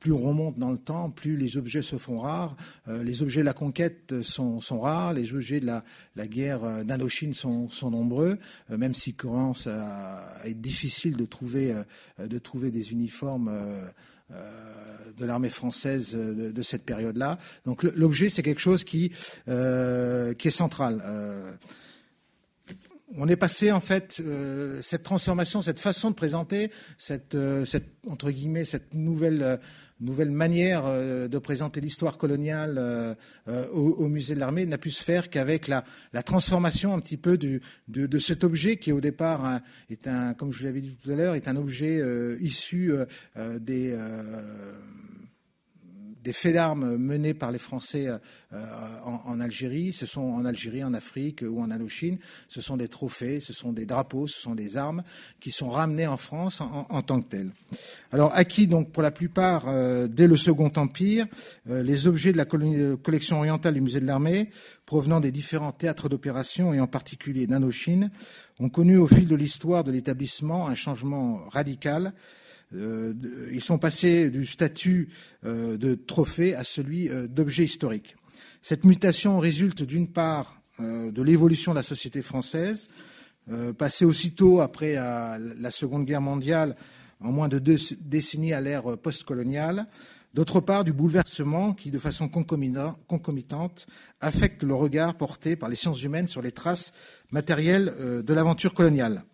plus on remonte dans le temps, plus les objets se font rares. Euh, les objets de la conquête sont, rares, les objets de la, guerre euh, d'Indochine sont, nombreux, euh, même s'il commence à, être difficile de trouver, de trouver des uniformes. De l'armée française de, cette période-là. Donc l'objet, c'est quelque chose qui, est central. On est passé en fait cette transformation, cette façon de présenter, cette, entre guillemets cette nouvelle nouvelle manière euh, de présenter l'histoire coloniale euh, euh, au, musée de l'armée n'a pu se faire qu'avec la, transformation un petit peu de, cet objet qui au départ hein, est un, comme je l'avais dit tout à l'heure, est un objet issu des des faits d'armes menés par les Français euh, en, Algérie. Ce sont en Algérie, en Afrique ou en Indochine. Ce sont des trophées, ce sont des drapeaux, ce sont des armes qui sont ramenées en France en, tant que telles. Alors acquis donc pour la plupart euh, dès le Second Empire, euh, les objets de la collection orientale du musée de l'armée provenant des différents théâtres d'opération et en particulier d'Indochine ont connu au fil de l'histoire de l'établissement un changement radical euh, ils sont passés du statut euh, de trophée à celui euh, d'objet historique. Cette mutation résulte d'une part de l'évolution de la société française, passée aussitôt après la Seconde Guerre mondiale, en moins de deux décennies à l'ère postcoloniale, d'autre part du bouleversement qui, de façon concomitante, affecte le regard porté par les sciences humaines sur les traces matérielles de l'aventure coloniale.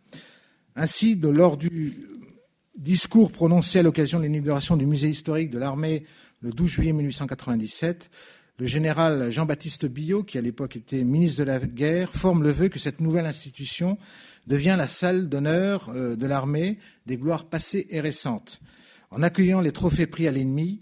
Ainsi, de, lors du discours prononcé à l'occasion de l'inauguration du musée historique de l'armée le 12 juillet 1897, le général Jean-Baptiste Billot, qui à l'époque était ministre de la Guerre, forme le vœu que cette nouvelle institution devient la salle d'honneur euh, de l'armée des gloires passées et récentes, en accueillant les trophées pris à l'ennemi.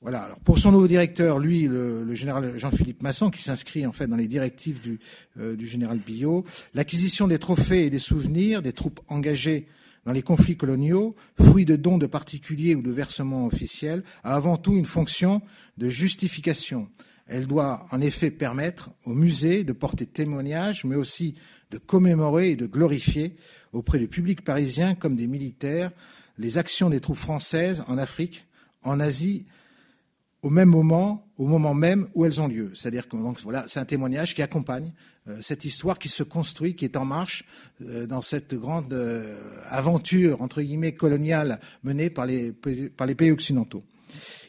Voilà. Alors pour son nouveau directeur, lui, le, général Jean-Philippe Masson, qui s'inscrit en fait dans les directives euh, du général Billot, l'acquisition des trophées et des souvenirs des troupes engagées dans les conflits coloniaux, fruit de dons de particuliers ou de versements officiels, a avant tout une fonction de justification. Elle doit en effet permettre au musée de porter témoignage, mais aussi de commémorer et de glorifier auprès du public parisien comme des militaires les actions des troupes françaises en Afrique, en Asie, au même moment, au moment même où elles ont lieu. C'est-à-dire que donc, voilà, c'est un témoignage qui accompagne euh, cette histoire qui se construit, qui est en marche euh, dans cette grande euh, aventure entre guillemets coloniale menée par les, par les pays occidentaux.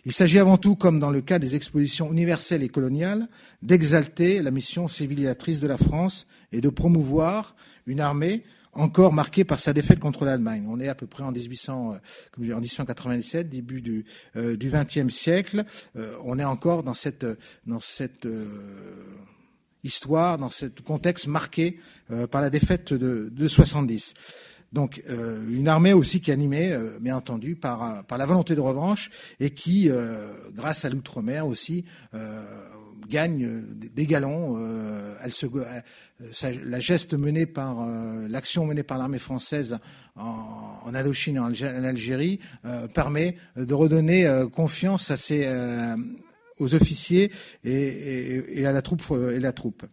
Il s'agit avant tout, comme dans le cas des expositions universelles et coloniales, d'exalter la mission civilisatrice de la France et de promouvoir une armée encore marqué par sa défaite contre l'Allemagne. On est à peu près en 1800, comme en 1897, début du XXe siècle. on est encore dans cette histoire, dans ce contexte marqué par la défaite de, de 70. Donc une armée aussi qui est animée, bien entendu, par la volonté de revanche et qui, grâce à l'outre-mer aussi, gagne euh, des galons. Euh, euh, la geste menée par l'action menée par l'armée française en, en, Indochine et en Algérie permet de redonner confiance à aux officiers et, à la troupe et la troupe.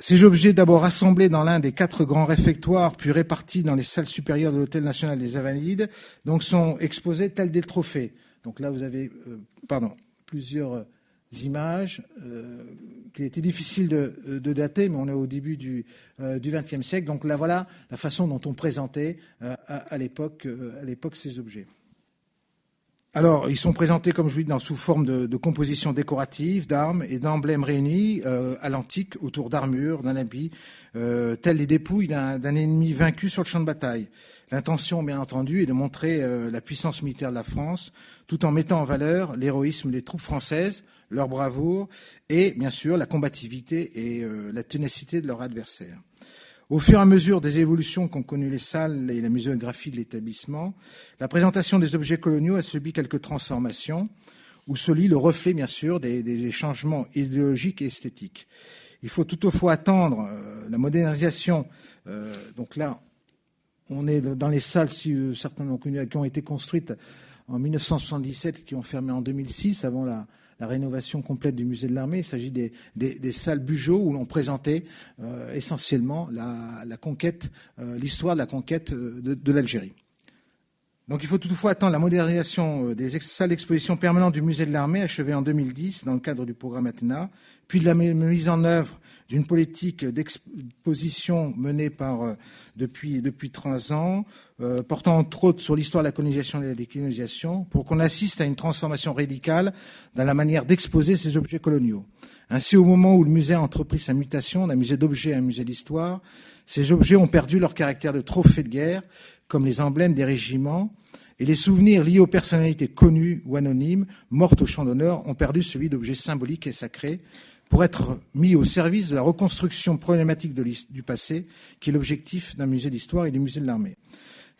Ces objets, d'abord rassemblés dans l'un des quatre grands réfectoires, puis répartis dans les salles supérieures de l'Hôtel national des Invalides, donc sont exposés tels des trophées. Donc là, vous avez, pardon, plusieurs images euh, qu'il était difficile de, de, dater, mais on est au début du XXe euh, siècle. Donc là, voilà la façon dont on présentait euh, à l'époque ces objets. Alors, ils sont présentés, comme je vous dis, dans, sous forme de, compositions décoratives, d'armes et d'emblèmes réunis euh, à l'antique autour d'armures, d'un habit, euh, tels les dépouilles d'un ennemi vaincu sur le champ de bataille. L'intention, bien entendu, est de montrer euh, la puissance militaire de la France, tout en mettant en valeur l'héroïsme des troupes françaises, leur bravoure et, bien sûr, la combativité et euh, la ténacité de leurs adversaires. Au fur et à mesure des évolutions qu'ont connues les salles et la muséographie de l'établissement, la présentation des objets coloniaux a subi quelques transformations, où se lit le reflet, bien sûr, des, changements idéologiques et esthétiques. Il faut toutefois attendre euh, la modernisation. Euh, donc là, on est dans les salles, si euh, certaines qui ont été construites en 1977, qui ont fermé en 2006, avant la, la rénovation complète du musée de l'armée. Il s'agit des, salles Bugeaud où l'on présentait euh, essentiellement euh, l'histoire de la conquête euh, de, de l'Algérie. Donc il faut toutefois attendre la modernisation des salles d'exposition permanentes du musée de l'armée achevée en 2010 dans le cadre du programme Athéna, puis de la mise en œuvre d'une politique d'exposition menée par, euh, depuis, depuis trois ans, euh, portant entre autres sur l'histoire de la colonisation et de la décolonisation, pour qu'on assiste à une transformation radicale dans la manière d'exposer ces objets coloniaux. Ainsi, au moment où le musée a entrepris sa mutation d'un musée d'objets à un musée d'histoire, ces objets ont perdu leur caractère de trophée de guerre, comme les emblèmes des régiments, et les souvenirs liés aux personnalités connues ou anonymes, mortes au champ d'honneur, ont perdu celui d'objets symboliques et sacrés, pour être mis au service de la reconstruction problématique du passé, qui est l'objectif d'un musée d'histoire et du musée de l'armée.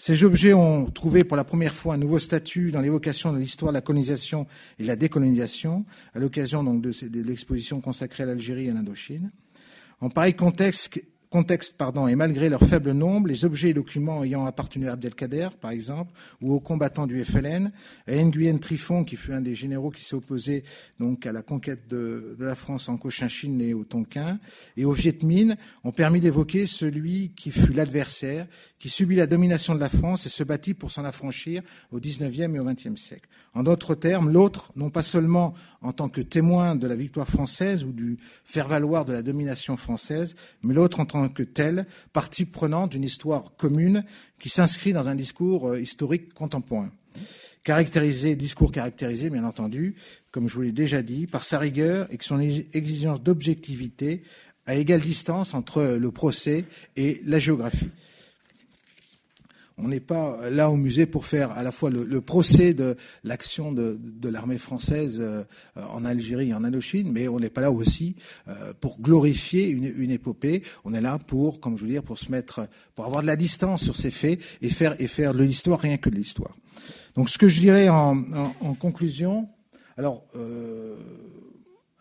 Ces objets ont trouvé pour la première fois un nouveau statut dans l'évocation de l'histoire de la colonisation et de la décolonisation, à l'occasion donc de l'exposition consacrée à l'Algérie et à l'Indochine. En pareil contexte, contexte pardon, et malgré leur faible nombre, les objets et documents ayant appartenu à Abdelkader, par exemple, ou aux combattants du FLN, à Nguyen Trifon, qui fut un des généraux qui s'est opposé donc à la conquête de, la France en Cochinchine et au Tonkin, et au Viet Minh, ont permis d'évoquer celui qui fut l'adversaire, qui subit la domination de la France et se battit pour s'en affranchir au XIXe et au XXe siècle. En d'autres termes, l'autre, non pas seulement en tant que témoin de la victoire française ou du faire-valoir de la domination française, mais l'autre en tant que tel, partie prenante d'une histoire commune qui s'inscrit dans un discours euh, historique contemporain. Discours caractérisé, bien entendu, comme je vous l'ai déjà dit, par sa rigueur et son exigence d'objectivité à égale distance entre le procès et la géographie. On n'est pas là au musée pour faire à la fois le, procès de l'action de, de l'armée française euh, en Algérie et en Indochine, mais on n'est pas là aussi euh, pour glorifier une, une, épopée. On est là pour, comme je veux dire, pour se mettre, pour avoir de la distance sur ces faits et faire et faire de l'histoire rien que de l'histoire. Donc, ce que je dirais en, conclusion, alors euh,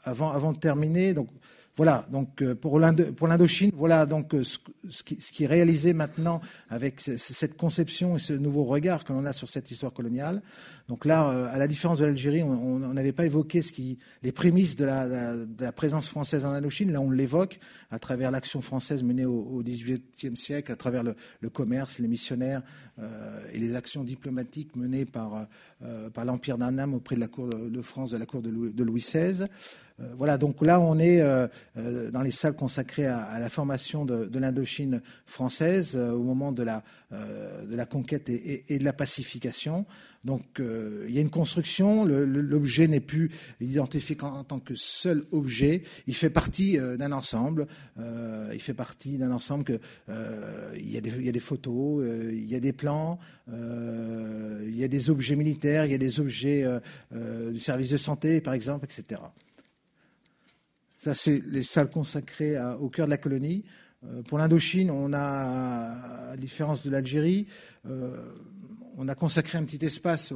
avant, avant de terminer, donc voilà, donc euh, pour l'Indochine, voilà donc euh, ce qui, ce qui, est réalisé maintenant avec cette conception et ce nouveau regard que l'on a sur cette histoire coloniale. Donc là, euh, à la différence de l'Algérie, on n'avait pas évoqué ce qui, les prémices de la, présence française en Indochine. Là, on l'évoque à travers l'action française menée au XVIIIe siècle, à travers le, commerce, les missionnaires euh, et les actions diplomatiques menées par, euh, par l'Empire d'Annam auprès de la cour de, France, de la cour de Louis XVI. voilà, donc là, on est dans les salles consacrées à, la formation de, l'Indochine française au moment de la, de la conquête et, de la pacification. Donc il y a une construction, l'objet n'est plus identifié en, tant que seul objet, il fait partie d'un ensemble, il fait partie d'un ensemble que il y, a des, photos, il y a des plans, il y a des objets militaires, il y a des objets du service de santé, par exemple, etc. Ça, c'est les salles consacrées au cœur de la colonie. Euh, pour l'Indochine, on a, à différence de l'Algérie, euh, on a consacré un petit espace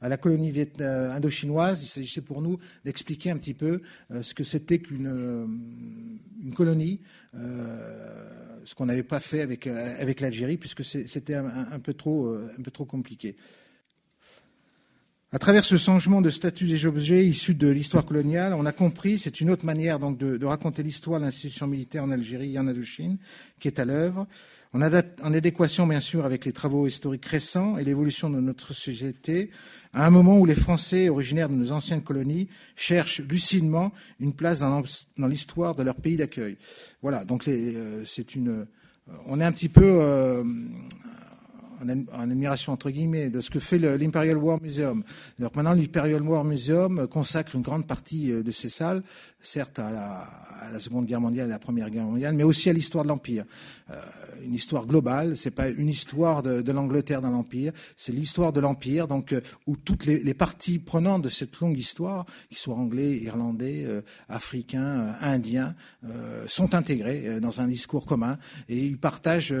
à la colonie euh, indochinoise. Il s'agissait pour nous d'expliquer un petit peu ce que c'était qu'une colonie, ce qu'on n'avait pas fait avec, avec l'Algérie, puisque c'était un, un peu trop compliqué. À travers ce changement de statut des objets issus de l'histoire coloniale, on a compris, c'est une autre manière donc de, raconter l'histoire de l'institution militaire en Algérie et en Indochine qui est à l'œuvre, en, en adéquation bien sûr avec les travaux historiques récents et l'évolution de notre société, à un moment où les Français originaires de nos anciennes colonies cherchent lucidement une place dans l'histoire de leur pays d'accueil. Voilà, donc euh, c'est une, on est un petit peu euh, en, admiration entre guillemets de ce que fait l'Imperial War Museum. Donc maintenant, l'Imperial War Museum consacre une grande partie euh, de ses salles, certes à la, Seconde Guerre mondiale et à la Première Guerre mondiale, mais aussi à l'histoire de l'Empire. Euh, une histoire globale. C'est pas une histoire de, l'Angleterre dans l'Empire. C'est l'histoire de l'Empire, donc euh, où toutes les, parties prenantes de cette longue histoire, qu'ils soient anglais, irlandais, africains, indiens, sont intégrées dans un discours commun et ils partagent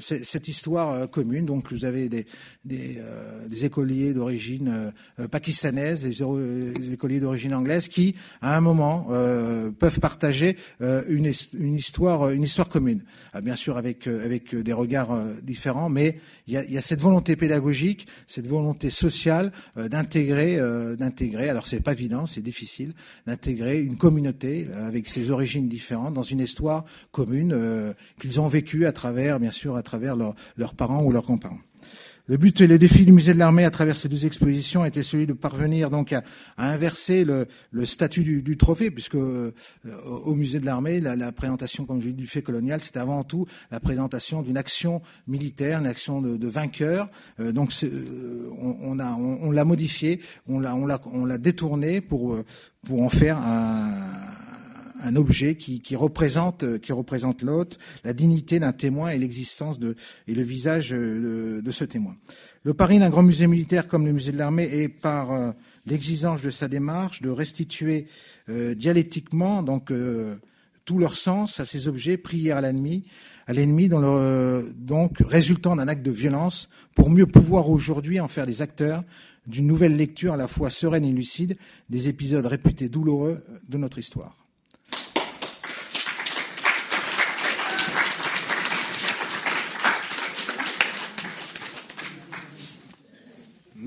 cette histoire commune. Donc vous avez des, des, écoliers d'origine pakistanaise, des, écoliers d'origine anglaise qui, à un moment, peuvent partager une, histoire, une histoire commune. Ah, bien sûr avec des regards euh, différents, mais il y a, cette volonté pédagogique, cette volonté sociale euh, d'intégrer, euh, d'intégrer. Alors c'est pas évident, c'est difficile d'intégrer une communauté avec ses origines différentes dans une histoire commune qu'ils ont vécue à travers, bien sûr, à travers leurs parents ou leurs Le but et le défi du musée de l'armée à travers ces deux expositions était celui de parvenir donc à, inverser le, statut du, trophée, puisque euh, au musée de l'armée, la, présentation, comme je l'ai du fait colonial, c'était avant tout la présentation d'une action militaire, une action de, vainqueur. Euh, donc euh, on, l'a modifié, on l'a, détourné pour en faire un un objet qui, qui représente, qui représente l'hôte, la dignité d'un témoin et l'existence et le visage de, de, ce témoin. Le pari d'un grand musée militaire comme le musée de l'armée est par euh, l'exigence de sa démarche de restituer euh, dialectiquement donc euh, tout leur sens à ces objets priés à l'ennemi, à l'ennemi donc résultant d'un acte de violence pour mieux pouvoir aujourd'hui en faire des acteurs d'une nouvelle lecture à la fois sereine et lucide des épisodes réputés douloureux de notre histoire.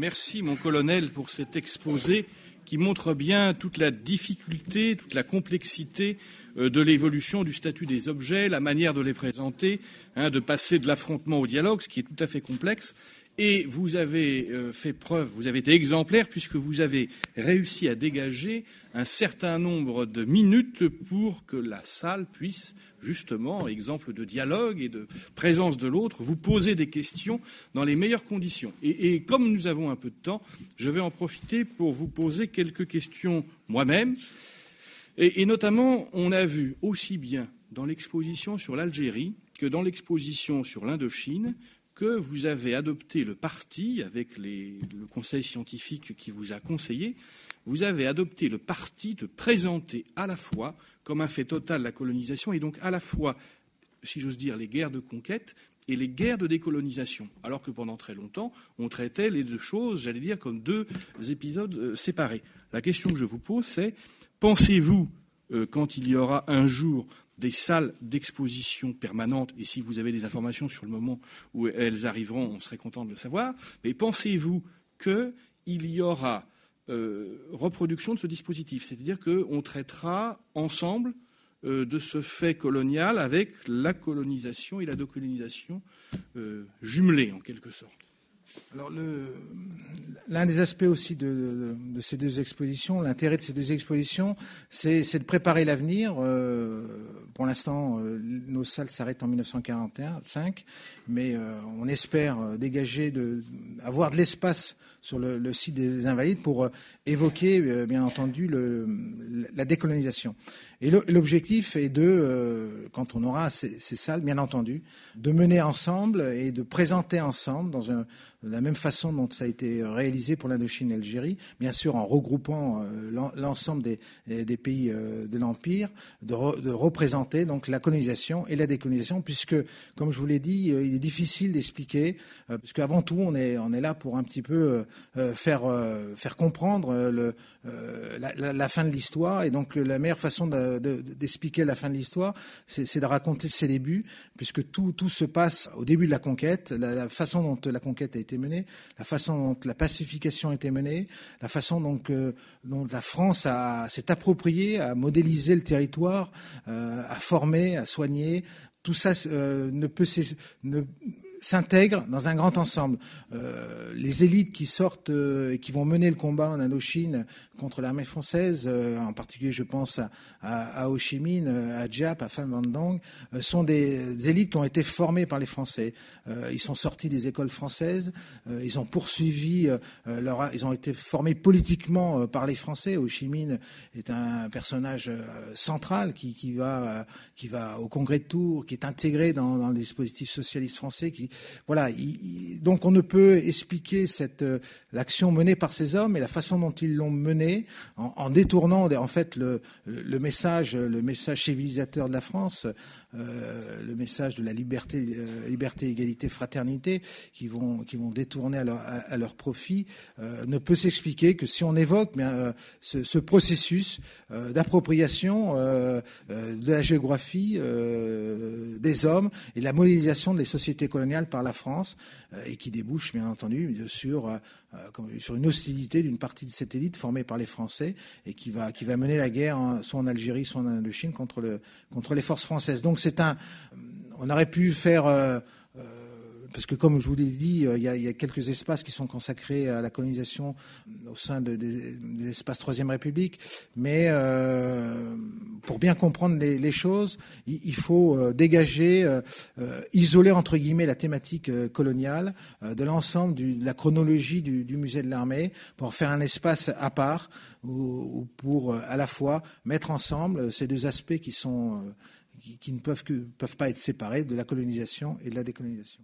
Merci, mon colonel, pour cet exposé qui montre bien toute la difficulté, toute la complexité euh, de l'évolution du statut des objets, la manière de les présenter, hein, de passer de l'affrontement au dialogue, ce qui est tout à fait complexe, et vous avez euh, fait preuve, vous avez été exemplaire puisque vous avez réussi à dégager un certain nombre de minutes pour que la salle puisse, justement, exemple de dialogue et de présence de l'autre, vous poser des questions dans les meilleures conditions. Et, comme nous avons un peu de temps, je vais en profiter pour vous poser quelques questions moi-même. et notamment, on a vu aussi bien dans l'exposition sur l'Algérie que dans l'exposition sur l'Indochine que vous avez adopté le parti, avec le conseil scientifique qui vous a conseillé, vous avez adopté le parti de présenter à la fois comme un fait total la colonisation et donc à la fois, si j'ose dire, les guerres de conquête et les guerres de décolonisation, alors que pendant très longtemps, on traitait les deux choses, j'allais dire, comme deux épisodes euh, séparés. La question que je vous pose, c'est pensez-vous, euh, quand il y aura un jour des salles d'exposition permanentes, et si vous avez des informations sur le moment où elles arriveront, on serait content de le savoir, mais pensez-vous qu'il y aura euh, reproduction de ce dispositif? C'est-à-dire qu'on traitera ensemble euh, de ce fait colonial avec la colonisation et la décolonisation euh, jumelées en quelque sorte alors, L'un des aspects aussi de, ces deux expositions, l'intérêt de ces deux expositions, c'est de préparer l'avenir. Euh, pour l'instant, euh, nos salles s'arrêtent en 1945, mais euh, on espère dégager, de, avoir de l'espace sur le, site des Invalides pour évoquer, bien entendu, la décolonisation. Et l'objectif est de, quand on aura ces, salles, bien entendu, de mener ensemble et de présenter ensemble dans la même façon dont ça a été réalisé pour l'Indochine et l'Algérie, bien sûr en regroupant euh, l'ensemble des, pays euh, de l'Empire, de, représenter donc la colonisation et la décolonisation, puisque, comme je vous l'ai dit, euh, il est difficile d'expliquer, puisque avant tout, on est, on est là pour un petit peu faire, faire comprendre le, la, fin de l'histoire, et donc la meilleure façon d'expliquer de, la fin de l'histoire, c'est de raconter ses débuts, puisque tout, tout se passe au début de la conquête, la, façon dont la conquête a été menée, la façon dont la pacification a été menée, la façon euh, dont la France s'est appropriée, à modéliser le territoire, euh, à former, à soigner. Tout ça euh, ne peut ne, s'intègre dans un grand ensemble. Euh, les élites qui sortent euh, et qui vont mener le combat en Indochine contre l'armée française, euh, en particulier je pense à, à, Ho Chi Minh, à Diap, à Pham Van Dong, sont des, élites qui ont été formées par les Français. ils sont sortis des écoles françaises, ils ont poursuivi leur, ils ont été formés politiquement par les Français. Ho Chi Minh est un personnage central qui, qui va qui va au Congrès de Tours, qui est intégré dans, dans le dispositif socialiste français, voilà. donc on ne peut expliquer euh, l'action menée par ces hommes et la façon dont ils l'ont menée en, détournant en fait le message civilisateur de la France euh, le message de la liberté, euh, liberté, égalité, fraternité, qui vont, qui vont détourner à leur, à, leur profit, euh, ne peut s'expliquer que si on évoque bien, ce, ce, processus d'appropriation de la géographie des hommes et la modélisation des sociétés coloniales par la France, et qui débouche bien entendu sur, sur une hostilité d'une partie de cette élite formée par les Français et qui va, qui va mener la guerre soit en Algérie, soit en Indochine contre, le, contre les forces françaises. Donc c'est un. On aurait pu faire. Euh, euh, parce que comme je vous l'ai dit, euh, il y, a, quelques espaces qui sont consacrés à la colonisation au sein des, espaces Troisième République, mais pour bien comprendre les, choses, il, faut dégager, isoler entre guillemets la thématique coloniale de l'ensemble de la chronologie du, musée de l'armée pour faire un espace à part ou pour à la fois mettre ensemble ces deux aspects qui sont ne peuvent, que, peuvent pas être séparés de la colonisation et de la décolonisation.